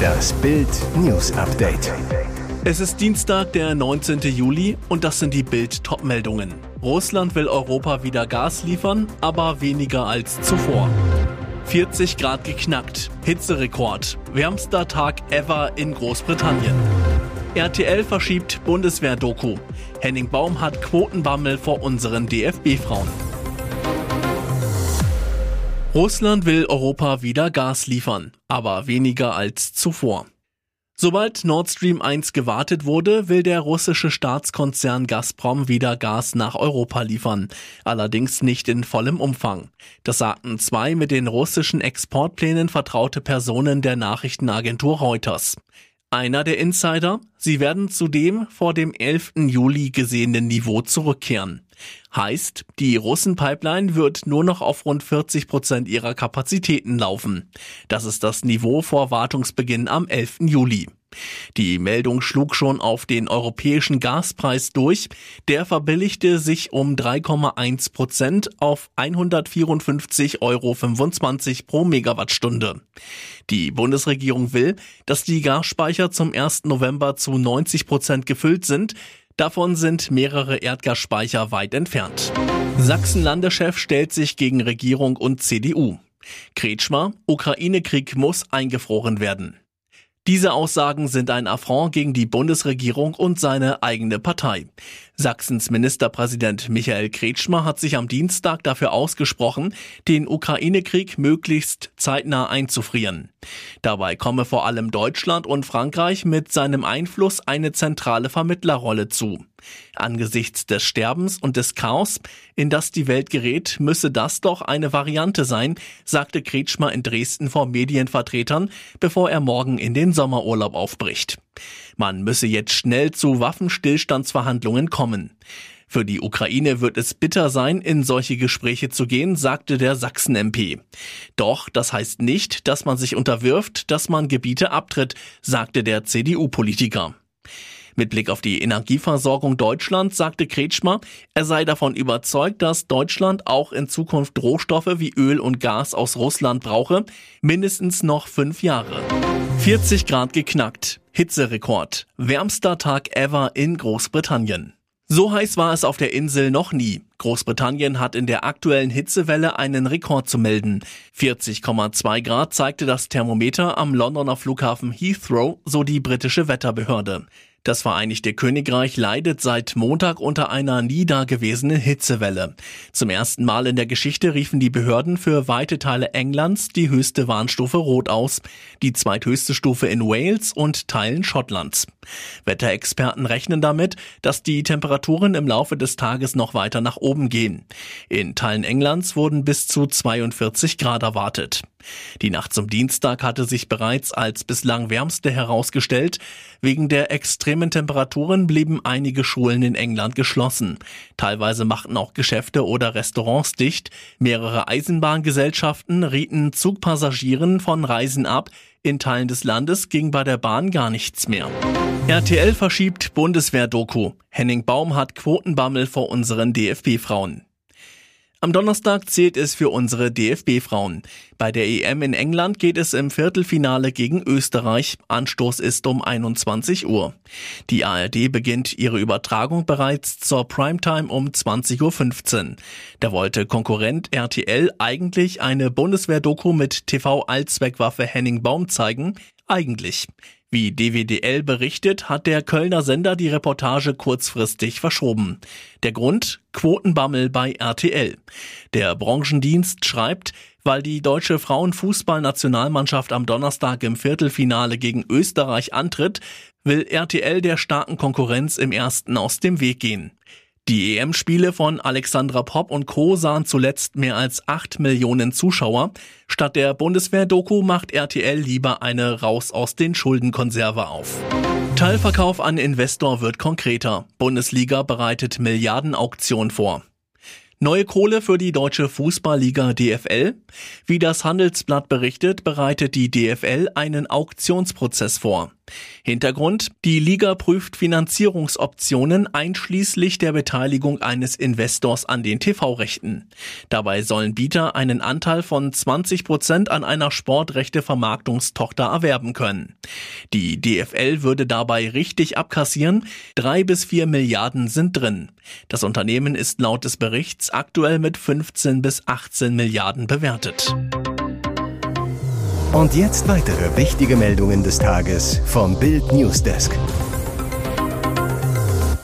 Das Bild News Update. Es ist Dienstag, der 19. Juli und das sind die Bild Topmeldungen. Russland will Europa wieder Gas liefern, aber weniger als zuvor. 40 Grad geknackt, Hitzerekord, wärmster Tag ever in Großbritannien. RTL verschiebt Bundeswehr-Doku. Henning Baum hat Quotenbammel vor unseren DFB-Frauen. Russland will Europa wieder Gas liefern, aber weniger als zuvor. Sobald Nord Stream 1 gewartet wurde, will der russische Staatskonzern Gazprom wieder Gas nach Europa liefern. Allerdings nicht in vollem Umfang. Das sagten zwei mit den russischen Exportplänen vertraute Personen der Nachrichtenagentur Reuters. Einer der Insider, sie werden zu dem vor dem 11. Juli gesehenen Niveau zurückkehren. Heißt, die Russen-Pipeline wird nur noch auf rund 40 Prozent ihrer Kapazitäten laufen. Das ist das Niveau vor Wartungsbeginn am 11. Juli. Die Meldung schlug schon auf den europäischen Gaspreis durch. Der verbilligte sich um 3,1 Prozent auf 154,25 Euro pro Megawattstunde. Die Bundesregierung will, dass die Gasspeicher zum 1. November zu 90 Prozent gefüllt sind. Davon sind mehrere Erdgasspeicher weit entfernt. Sachsen-Landeschef stellt sich gegen Regierung und CDU. Kretschmer, Ukraine-Krieg muss eingefroren werden. Diese Aussagen sind ein Affront gegen die Bundesregierung und seine eigene Partei. Sachsens Ministerpräsident Michael Kretschmer hat sich am Dienstag dafür ausgesprochen, den Ukraine-Krieg möglichst zeitnah einzufrieren. Dabei komme vor allem Deutschland und Frankreich mit seinem Einfluss eine zentrale Vermittlerrolle zu. Angesichts des Sterbens und des Chaos, in das die Welt gerät, müsse das doch eine Variante sein, sagte Kretschmer in Dresden vor Medienvertretern, bevor er morgen in den Sommerurlaub aufbricht. Man müsse jetzt schnell zu Waffenstillstandsverhandlungen kommen. Für die Ukraine wird es bitter sein, in solche Gespräche zu gehen, sagte der Sachsen-MP. Doch das heißt nicht, dass man sich unterwirft, dass man Gebiete abtritt, sagte der CDU-Politiker. Mit Blick auf die Energieversorgung Deutschlands sagte Kretschmer, er sei davon überzeugt, dass Deutschland auch in Zukunft Rohstoffe wie Öl und Gas aus Russland brauche, mindestens noch fünf Jahre. 40 Grad geknackt, Hitzerekord, wärmster Tag ever in Großbritannien. So heiß war es auf der Insel noch nie. Großbritannien hat in der aktuellen Hitzewelle einen Rekord zu melden. 40,2 Grad zeigte das Thermometer am Londoner Flughafen Heathrow, so die britische Wetterbehörde. Das Vereinigte Königreich leidet seit Montag unter einer nie dagewesenen Hitzewelle. Zum ersten Mal in der Geschichte riefen die Behörden für weite Teile Englands die höchste Warnstufe Rot aus, die zweithöchste Stufe in Wales und Teilen Schottlands. Wetterexperten rechnen damit, dass die Temperaturen im Laufe des Tages noch weiter nach oben gehen. In Teilen Englands wurden bis zu 42 Grad erwartet. Die Nacht zum Dienstag hatte sich bereits als bislang wärmste herausgestellt. Wegen der extremen Temperaturen blieben einige Schulen in England geschlossen. Teilweise machten auch Geschäfte oder Restaurants dicht. Mehrere Eisenbahngesellschaften rieten Zugpassagieren von Reisen ab. In Teilen des Landes ging bei der Bahn gar nichts mehr. RTL verschiebt Bundeswehr-Doku. Henning Baum hat Quotenbammel vor unseren DFB-Frauen. Am Donnerstag zählt es für unsere DFB-Frauen. Bei der EM in England geht es im Viertelfinale gegen Österreich. Anstoß ist um 21 Uhr. Die ARD beginnt ihre Übertragung bereits zur Primetime um 20.15 Uhr. Da wollte Konkurrent RTL eigentlich eine Bundeswehr-Doku mit TV-Allzweckwaffe Henning Baum zeigen. Eigentlich. Wie DWDL berichtet, hat der Kölner Sender die Reportage kurzfristig verschoben. Der Grund? Quotenbammel bei RTL. Der Branchendienst schreibt, weil die deutsche Frauenfußballnationalmannschaft am Donnerstag im Viertelfinale gegen Österreich antritt, will RTL der starken Konkurrenz im ersten aus dem Weg gehen. Die EM-Spiele von Alexandra Popp und Co. sahen zuletzt mehr als 8 Millionen Zuschauer. Statt der Bundeswehr-Doku macht RTL lieber eine Raus aus den Schuldenkonserve auf. Teilverkauf an Investor wird konkreter. Bundesliga bereitet Milliardenauktion vor. Neue Kohle für die deutsche Fußballliga DFL? Wie das Handelsblatt berichtet, bereitet die DFL einen Auktionsprozess vor. Hintergrund, die Liga prüft Finanzierungsoptionen einschließlich der Beteiligung eines Investors an den TV-Rechten. Dabei sollen Bieter einen Anteil von 20 Prozent an einer Sportrechte-Vermarktungstochter erwerben können. Die DFL würde dabei richtig abkassieren, drei bis vier Milliarden sind drin. Das Unternehmen ist laut des Berichts aktuell mit 15 bis 18 Milliarden bewertet. Und jetzt weitere wichtige Meldungen des Tages vom Bild Newsdesk.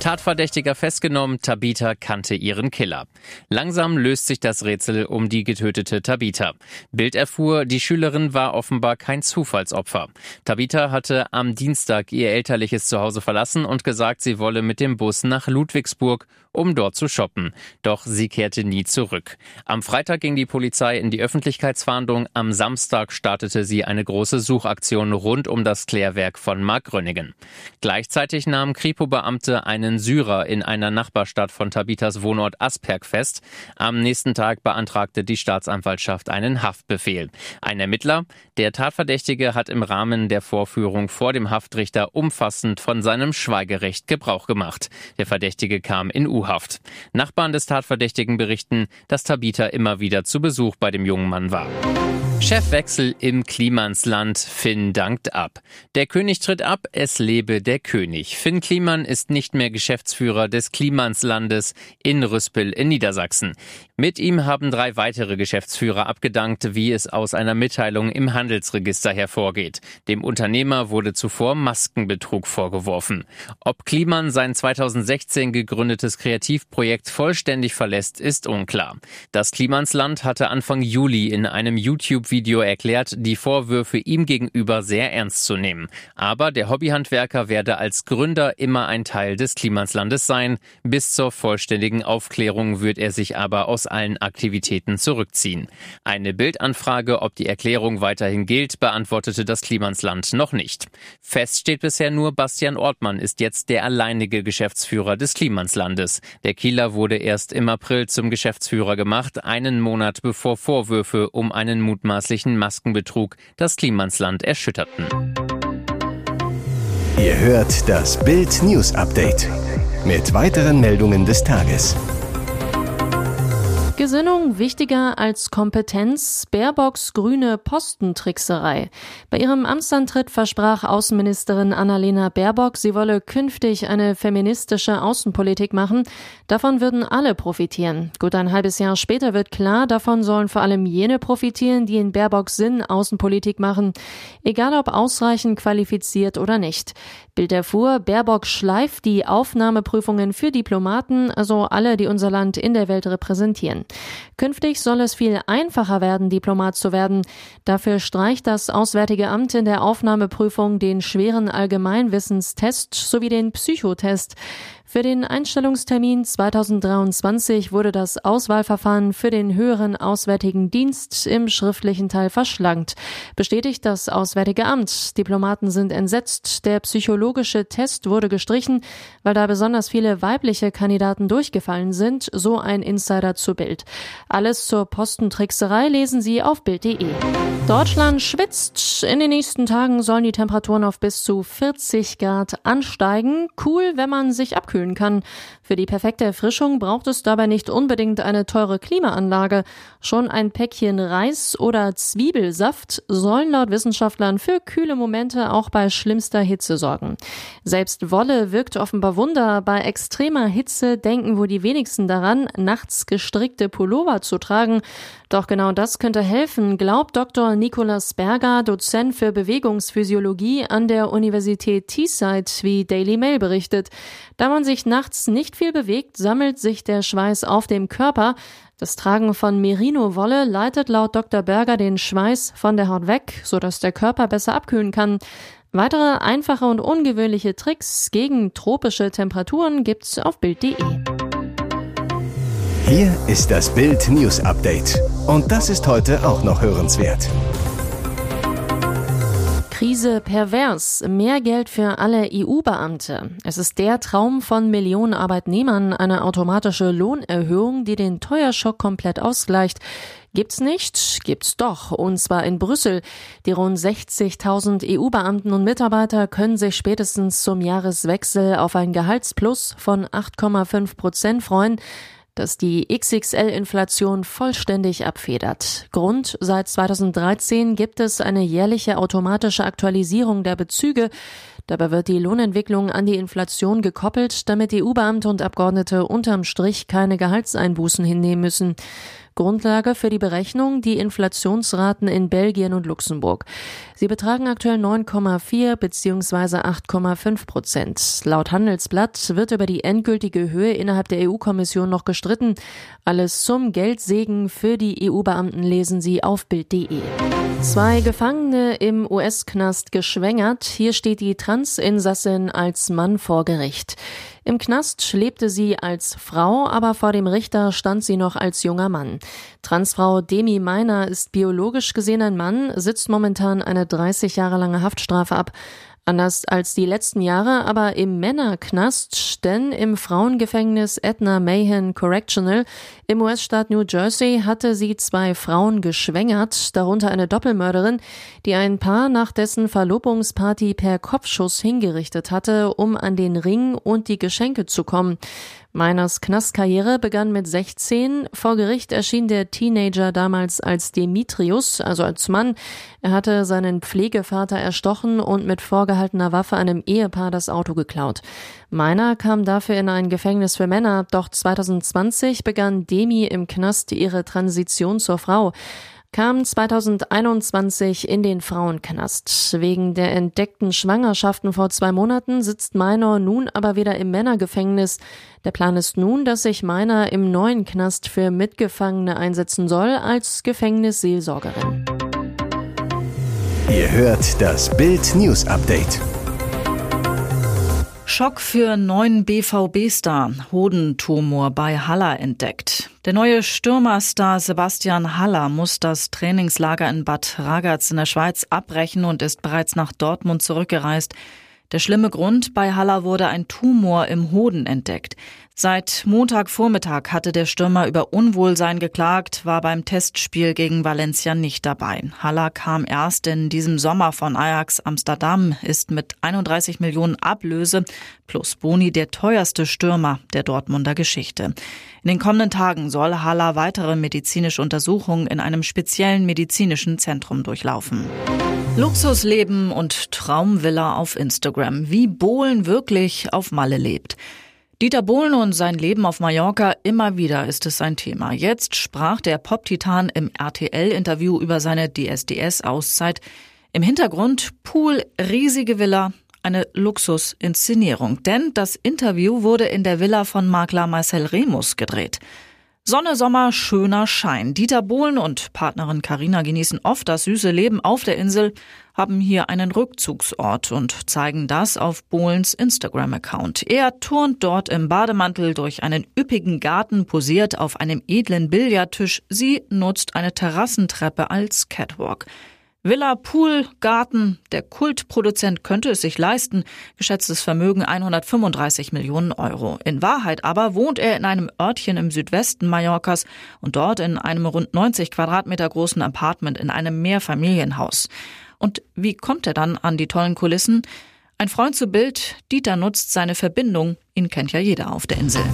Tatverdächtiger festgenommen, Tabitha kannte ihren Killer. Langsam löst sich das Rätsel um die getötete Tabitha. Bild erfuhr, die Schülerin war offenbar kein Zufallsopfer. Tabitha hatte am Dienstag ihr elterliches Zuhause verlassen und gesagt, sie wolle mit dem Bus nach Ludwigsburg, um dort zu shoppen. Doch sie kehrte nie zurück. Am Freitag ging die Polizei in die Öffentlichkeitsfahndung. Am Samstag startete sie eine große Suchaktion rund um das Klärwerk von Mark Gröningen. Gleichzeitig nahmen Kripo-Beamte einen Syrer in einer Nachbarstadt von Tabitas Wohnort Asperg fest. Am nächsten Tag beantragte die Staatsanwaltschaft einen Haftbefehl. Ein Ermittler, der Tatverdächtige, hat im Rahmen der Vorführung vor dem Haftrichter umfassend von seinem Schweigerecht Gebrauch gemacht. Der Verdächtige kam in U-Haft. Nachbarn des Tatverdächtigen berichten, dass Tabita immer wieder zu Besuch bei dem jungen Mann war. Chefwechsel im Klimansland. Finn dankt ab. Der König tritt ab, es lebe der König. Finn Kliman ist nicht mehr Geschäftsführer des Klimanslandes in Rüspel in Niedersachsen. Mit ihm haben drei weitere Geschäftsführer abgedankt, wie es aus einer Mitteilung im Handelsregister hervorgeht. Dem Unternehmer wurde zuvor Maskenbetrug vorgeworfen. Ob Kliman sein 2016 gegründetes Kreativprojekt vollständig verlässt, ist unklar. Das Klimansland hatte Anfang Juli in einem YouTube Video erklärt, die Vorwürfe ihm gegenüber sehr ernst zu nehmen. Aber der Hobbyhandwerker werde als Gründer immer ein Teil des Klimanslandes sein. Bis zur vollständigen Aufklärung wird er sich aber aus allen Aktivitäten zurückziehen. Eine Bildanfrage, ob die Erklärung weiterhin gilt, beantwortete das Klimansland noch nicht. Fest steht bisher nur, Bastian Ortmann ist jetzt der alleinige Geschäftsführer des Klimanslandes. Der Kieler wurde erst im April zum Geschäftsführer gemacht, einen Monat bevor Vorwürfe um einen mutmaßlichen mutmaßlichen Maskenbetrug das Klimansland erschütterten. Ihr hört das Bild News Update mit weiteren Meldungen des Tages. Gesinnung wichtiger als Kompetenz, Baerbocks grüne Postentrickserei. Bei ihrem Amtsantritt versprach Außenministerin Annalena Baerbock, sie wolle künftig eine feministische Außenpolitik machen. Davon würden alle profitieren. Gut ein halbes Jahr später wird klar, davon sollen vor allem jene profitieren, die in Baerbocks Sinn Außenpolitik machen, egal ob ausreichend qualifiziert oder nicht. Bild erfuhr, Baerbock schleift die Aufnahmeprüfungen für Diplomaten, also alle, die unser Land in der Welt repräsentieren. Künftig soll es viel einfacher werden, Diplomat zu werden. Dafür streicht das Auswärtige Amt in der Aufnahmeprüfung den schweren Allgemeinwissenstest sowie den Psychotest. Für den Einstellungstermin 2023 wurde das Auswahlverfahren für den höheren Auswärtigen Dienst im schriftlichen Teil verschlankt. Bestätigt das Auswärtige Amt. Diplomaten sind entsetzt. Der psychologische Test wurde gestrichen, weil da besonders viele weibliche Kandidaten durchgefallen sind, so ein Insider zu Bild. Alles zur Postentrickserei lesen Sie auf Bild.de. Deutschland schwitzt. In den nächsten Tagen sollen die Temperaturen auf bis zu 40 Grad ansteigen. Cool, wenn man sich abkühlt abkühlen kann. Für die perfekte Erfrischung braucht es dabei nicht unbedingt eine teure Klimaanlage. Schon ein Päckchen Reis oder Zwiebelsaft sollen laut Wissenschaftlern für kühle Momente auch bei schlimmster Hitze sorgen. Selbst Wolle wirkt offenbar Wunder. Bei extremer Hitze denken wohl die wenigsten daran, nachts gestrickte Pullover zu tragen. Doch genau das könnte helfen, glaubt Dr. Nicolas Berger, Dozent für Bewegungsphysiologie an der Universität Teesside, wie Daily Mail berichtet. Da man sich nachts nicht viel bewegt, sammelt sich der Schweiß auf dem Körper. Das Tragen von Merino-Wolle leitet laut Dr. Berger den Schweiß von der Haut weg, sodass der Körper besser abkühlen kann. Weitere einfache und ungewöhnliche Tricks gegen tropische Temperaturen gibt's auf Bild.de. Hier ist das Bild News Update. Und das ist heute auch noch hörenswert. Krise pervers. Mehr Geld für alle EU-Beamte. Es ist der Traum von Millionen Arbeitnehmern, eine automatische Lohnerhöhung, die den Teuerschock komplett ausgleicht. Gibt's nicht? Gibt's doch. Und zwar in Brüssel. Die rund 60.000 EU-Beamten und Mitarbeiter können sich spätestens zum Jahreswechsel auf ein Gehaltsplus von 8,5 Prozent freuen das die XXL-Inflation vollständig abfedert. Grund, seit 2013 gibt es eine jährliche automatische Aktualisierung der Bezüge. Dabei wird die Lohnentwicklung an die Inflation gekoppelt, damit EU-Beamte und Abgeordnete unterm Strich keine Gehaltseinbußen hinnehmen müssen. Grundlage für die Berechnung die Inflationsraten in Belgien und Luxemburg. Sie betragen aktuell 9,4 bzw. 8,5 Prozent. Laut Handelsblatt wird über die endgültige Höhe innerhalb der EU-Kommission noch gestritten. Alles zum Geldsegen für die EU-Beamten lesen Sie auf Bild.de. Zwei Gefangene im US-Knast geschwängert. Hier steht die Transinsassin als Mann vor Gericht. Im Knast lebte sie als Frau, aber vor dem Richter stand sie noch als junger Mann. Transfrau Demi Meiner ist biologisch gesehen ein Mann, sitzt momentan eine 30 Jahre lange Haftstrafe ab. Anders als die letzten Jahre aber im Männerknast, denn im Frauengefängnis Edna Mahan Correctional im US-Staat New Jersey hatte sie zwei Frauen geschwängert, darunter eine Doppelmörderin, die ein Paar nach dessen Verlobungsparty per Kopfschuss hingerichtet hatte, um an den Ring und die Geschenke zu kommen. Meiners Knastkarriere begann mit 16. Vor Gericht erschien der Teenager damals als Demetrius, also als Mann. Er hatte seinen Pflegevater erstochen und mit vorgehaltener Waffe einem Ehepaar das Auto geklaut. Meiner kam dafür in ein Gefängnis für Männer, doch 2020 begann Demi im Knast ihre Transition zur Frau kam 2021 in den Frauenknast. Wegen der entdeckten Schwangerschaften vor zwei Monaten sitzt Meiner nun aber wieder im Männergefängnis. Der Plan ist nun, dass sich Meiner im neuen Knast für Mitgefangene einsetzen soll als Gefängnisseelsorgerin. Ihr hört das Bild News Update. Schock für neuen BVB-Star. Hodentumor bei Haller entdeckt. Der neue Stürmerstar Sebastian Haller muss das Trainingslager in Bad Ragaz in der Schweiz abbrechen und ist bereits nach Dortmund zurückgereist. Der schlimme Grund, bei Haller wurde ein Tumor im Hoden entdeckt. Seit Montagvormittag hatte der Stürmer über Unwohlsein geklagt, war beim Testspiel gegen Valencia nicht dabei. Haller kam erst in diesem Sommer von Ajax Amsterdam, ist mit 31 Millionen Ablöse plus Boni der teuerste Stürmer der Dortmunder Geschichte. In den kommenden Tagen soll Haller weitere medizinische Untersuchungen in einem speziellen medizinischen Zentrum durchlaufen. Luxusleben und Traumvilla auf Instagram. Wie Bohlen wirklich auf Malle lebt. Dieter Bohlen und sein Leben auf Mallorca, immer wieder ist es sein Thema. Jetzt sprach der Pop-Titan im RTL-Interview über seine DSDS-Auszeit. Im Hintergrund Pool, riesige Villa, eine Luxusinszenierung. Denn das Interview wurde in der Villa von Makler Marcel Remus gedreht. Sonne, Sommer, schöner Schein. Dieter Bohlen und Partnerin Karina genießen oft das süße Leben auf der Insel, haben hier einen Rückzugsort und zeigen das auf Bohlens Instagram-Account. Er turnt dort im Bademantel durch einen üppigen Garten, posiert auf einem edlen Billardtisch. Sie nutzt eine Terrassentreppe als Catwalk. Villa, Pool, Garten. Der Kultproduzent könnte es sich leisten. Geschätztes Vermögen 135 Millionen Euro. In Wahrheit aber wohnt er in einem Örtchen im Südwesten Mallorcas und dort in einem rund 90 Quadratmeter großen Apartment in einem Mehrfamilienhaus. Und wie kommt er dann an die tollen Kulissen? Ein Freund zu Bild, Dieter nutzt seine Verbindung. Ihn kennt ja jeder auf der Insel.